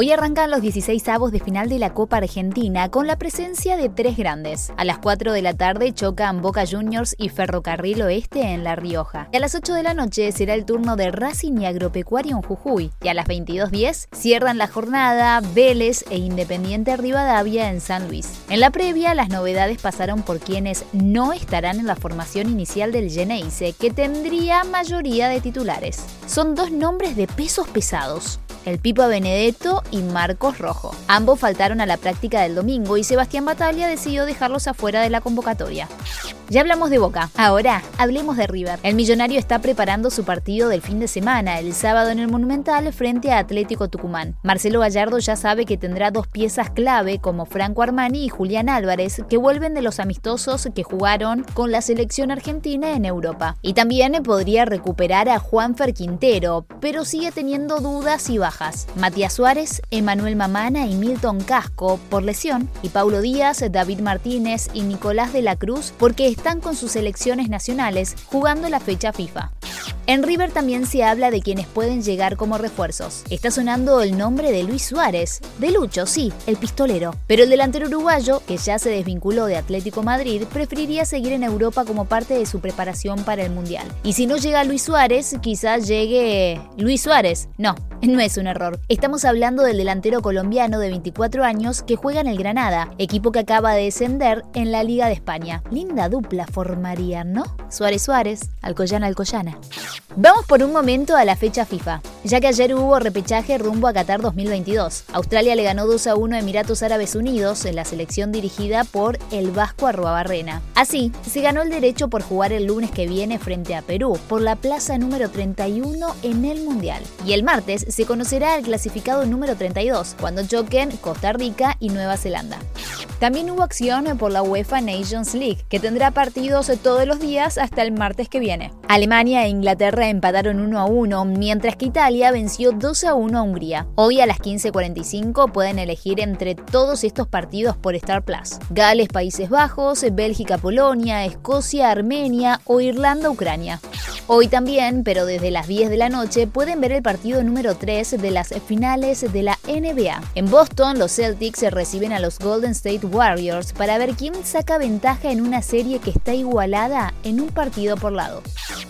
Hoy arrancan los 16 avos de final de la Copa Argentina con la presencia de tres grandes. A las 4 de la tarde chocan Boca Juniors y Ferrocarril Oeste en La Rioja. Y a las 8 de la noche será el turno de Racing y Agropecuario en Jujuy. Y a las 22.10 cierran la jornada Vélez e Independiente Rivadavia en San Luis. En la previa, las novedades pasaron por quienes no estarán en la formación inicial del Geneise, que tendría mayoría de titulares. Son dos nombres de pesos pesados el Pipa Benedetto y Marcos Rojo. Ambos faltaron a la práctica del domingo y Sebastián Batalla decidió dejarlos afuera de la convocatoria. Ya hablamos de Boca, ahora hablemos de River. El millonario está preparando su partido del fin de semana, el sábado en el Monumental, frente a Atlético Tucumán. Marcelo Gallardo ya sabe que tendrá dos piezas clave como Franco Armani y Julián Álvarez, que vuelven de los amistosos que jugaron con la selección argentina en Europa. Y también podría recuperar a Juanfer Quintero, pero sigue teniendo dudas y bajas. Matías Suárez, Emanuel Mamana y Milton Casco por lesión, y Paulo Díaz, David Martínez y Nicolás de la Cruz porque están con sus selecciones nacionales jugando la fecha FIFA. En River también se habla de quienes pueden llegar como refuerzos. Está sonando el nombre de Luis Suárez, de Lucho, sí, el pistolero. Pero el delantero uruguayo, que ya se desvinculó de Atlético Madrid, preferiría seguir en Europa como parte de su preparación para el Mundial. Y si no llega Luis Suárez, quizás llegue Luis Suárez. No, no es un error. Estamos hablando del delantero colombiano de 24 años que juega en el Granada, equipo que acaba de descender en la Liga de España. Linda dupla formarían, ¿no? Suárez Suárez, Alcoyana Alcoyana. Vamos por un momento a la fecha FIFA, ya que ayer hubo repechaje rumbo a Qatar 2022. Australia le ganó 2 a 1 a Emiratos Árabes Unidos en la selección dirigida por el Vasco Arruabarrena. Así, se ganó el derecho por jugar el lunes que viene frente a Perú, por la plaza número 31 en el Mundial. Y el martes se conocerá el clasificado número 32, cuando choquen Costa Rica y Nueva Zelanda. También hubo acción por la UEFA Nations League, que tendrá partidos todos los días hasta el martes que viene. Alemania e Inglaterra empataron 1 a 1, mientras que Italia venció 2 a 1 a Hungría. Hoy a las 15.45 pueden elegir entre todos estos partidos por Star Plus. Gales, Países Bajos, Bélgica, Polonia, Escocia, Armenia o Irlanda, Ucrania. Hoy también, pero desde las 10 de la noche, pueden ver el partido número 3 de las finales de la NBA. En Boston, los Celtics reciben a los Golden State Warriors para ver quién saca ventaja en una serie que está igualada en un partido por lado.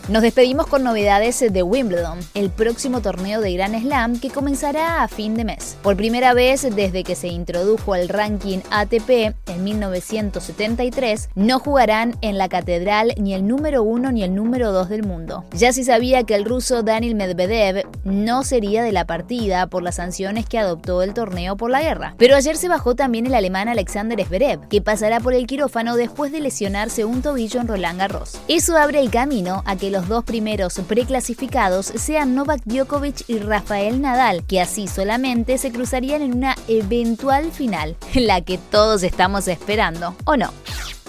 Nos despedimos con novedades de Wimbledon, el próximo torneo de Grand Slam que comenzará a fin de mes. Por primera vez desde que se introdujo el ranking ATP en 1973, no jugarán en la catedral ni el número 1 ni el número 2 del mundo. Ya se sabía que el ruso Daniel Medvedev no sería de la partida por las sanciones que adoptó el torneo por la guerra. Pero ayer se bajó también el alemán Alexander Zverev, que pasará por el quirófano después de lesionarse un tobillo en Roland Garros. Eso abre el camino a que los dos primeros preclasificados sean Novak Djokovic y Rafael Nadal, que así solamente se cruzarían en una eventual final, la que todos estamos esperando, ¿o no?